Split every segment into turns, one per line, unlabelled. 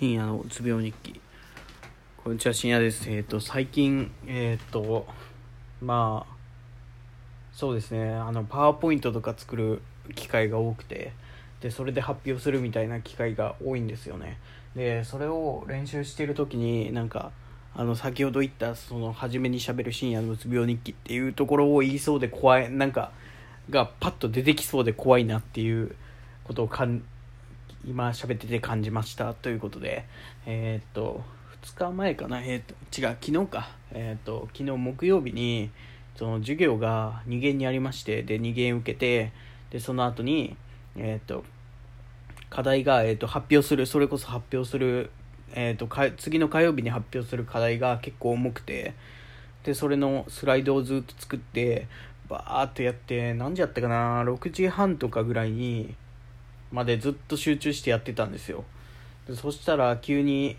深夜のうつ病日記。こんにちは深夜です。えっ、と最近えっ、とまあそうですね。あのパワーポイントとか作る機会が多くてでそれで発表するみたいな機会が多いんですよね。でそれを練習してる時になんかあの先ほど言ったその初めにしゃべる深夜のうつ病日記っていうところを言いそうで怖いなんかがパッと出てきそうで怖いなっていうことをかん今喋ってて感じましたということでえー、っと2日前かな？えー、っと違う昨日か。えー、っと昨日木曜日にその授業が2限にありましてで2限受けてでその後にえっと課題が、えー、と発表するそれこそ発表する、えー、と次の火曜日に発表する課題が結構重くてでそれのスライドをずっと作ってバーってやって何時やったかな？6時半とかぐらいにまでずっと集中してやってたんですよ。でそしたら急に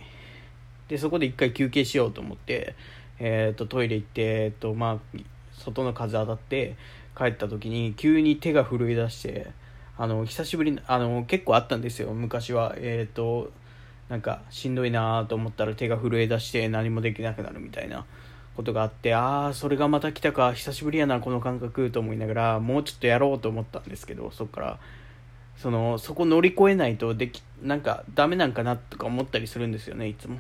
でそこで一回休憩しようと思って、えー、とトイレ行って、えーとまあ、外の風当たって帰った時に急に手が震え出してあの久しぶりあの結構あったんですよ昔は。えっ、ー、となんかしんどいなと思ったら手が震え出して何もできなくなるみたいなことがあってああそれがまた来たか久しぶりやなこの感覚と思いながらもうちょっとやろうと思ったんですけどそっから。そのそこ乗り越えないとできなんかダメなんかなとか思ったりするんですよねいつも。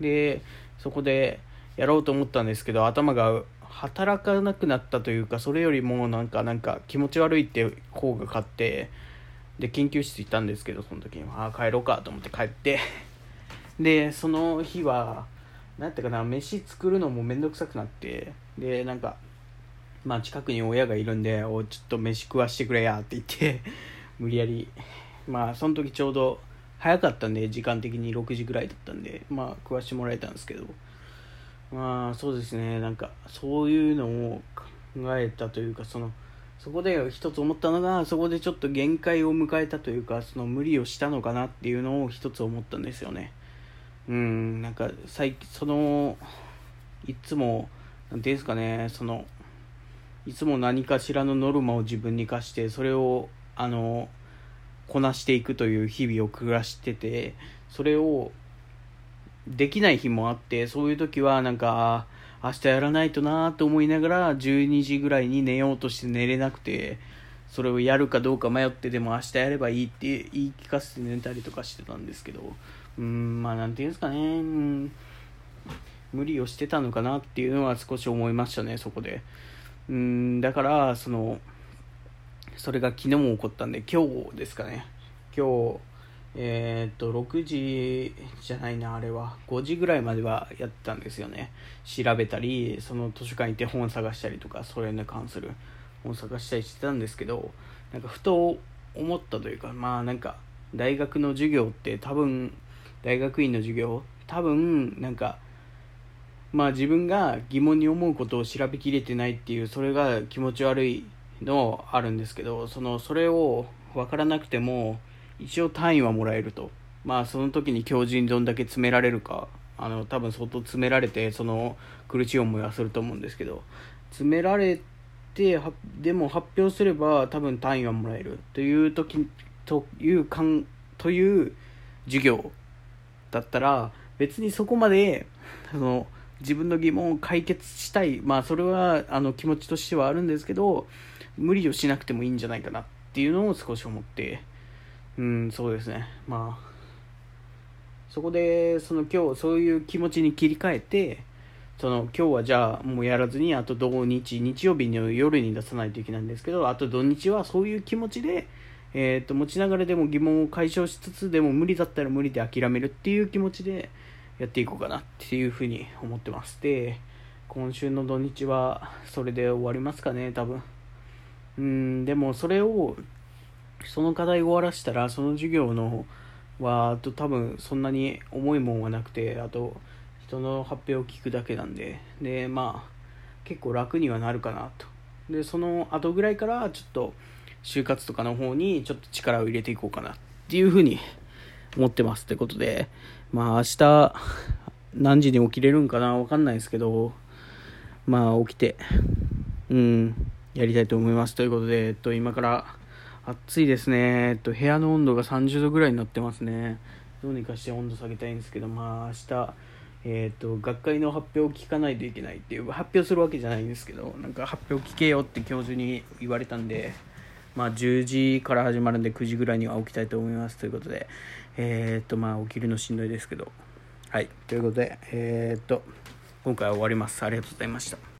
でそこでやろうと思ったんですけど頭が働かなくなったというかそれよりもなんかなんか気持ち悪いって方が勝ってで研究室行ったんですけどその時にああ帰ろうかと思って帰って。でその日は何やったかな飯作るのも面倒くさくなってでなんかまあ近くに親がいるんで「おちょっと飯食わしてくれや」って言って無理やり。まあその時ちょうど早かったんで時間的に6時ぐらいだったんでまあ食わしてもらえたんですけど。まあそうですね。なんかそういうのを考えたというかそのそこで一つ思ったのがそこでちょっと限界を迎えたというかその無理をしたのかなっていうのを一つ思ったんですよね。うんなんか最そのいつも何ていうんですかねそのいつも何かしらのノルマを自分に課してそれをあのこなしていくという日々を暮らしててそれをできない日もあってそういう時はなんか明日やらないとなと思いながら12時ぐらいに寝ようとして寝れなくてそれをやるかどうか迷ってでも明日やればいいって言い聞かせて寝たりとかしてたんですけどうんまあなんていうんですかね無理をしてたのかなっていうのは少し思いましたねそこで。うんだからそのそれが昨日も起こったんで今日ですかね。今日えー、っと6時じゃないなあれは。5時ぐらいまではやってたんですよね。調べたりその図書館行って本探したりとかそれに関する本探したりしてたんですけどなんかふと思ったというかまあなんか大学の授業って多分大学院の授業多分なんかまあ自分が疑問に思うことを調べきれてないっていうそれが気持ち悪いのあるんですけどそのそれを分からなくても一応単位はもらえると。まあその時に教授にどんだけ詰められるかあの多分相当詰められてその苦しい思いはすると思うんですけど詰められてでも発表すれば多分単位はもらえる。という時というかんという授業だったら別にそこまでその自分の疑問を解決したい。まあそれはあの気持ちとしてはあるんですけど無理をしなくてもいいんじゃないかなっていうのを少し思って。うんそうですね。まあそこでその今日そういう気持ちに切り替えてその今日はじゃあもうやらずにあと土日日曜日の夜に出さないといけないんですけどあと土日はそういう気持ちで、えー、と持ちながらでも疑問を解消しつつでも無理だったら無理で諦めるっていう気持ちでやっていこうかなっていうふうに思ってますで今週の土日はそれで終わりますかね多分。うん。でもそれをその課題終わらしたらその授業のはと多分そんなに重いもんはなくてあと人の発表を聞くだけなんで。でまあ結構楽にはなるかなと。でその後ぐらいからちょっと就活とかの方にちょっと力を入れていこうかなっていうふうに思ってますってことで。まあ明日何時に起きれるんかなわかんないですけど。まあ起きて。うん。やりたいと思いますということで、えっと、今から暑いですね。えっと、部屋の温度が30度ぐらいになってますね。どうにかして温度下げたいんですけどまあ明日えーと、学会の発表を聞かないといけないっていう発表するわけじゃないんですけどなんか発表聞けよって教授に言われたんで、まあ、10時から始まるんで9時ぐらいには起きたいと思いますということでえっ、とまあ起きるのしんどいですけどはいということでえっ、と今回は終わりますありがとうございました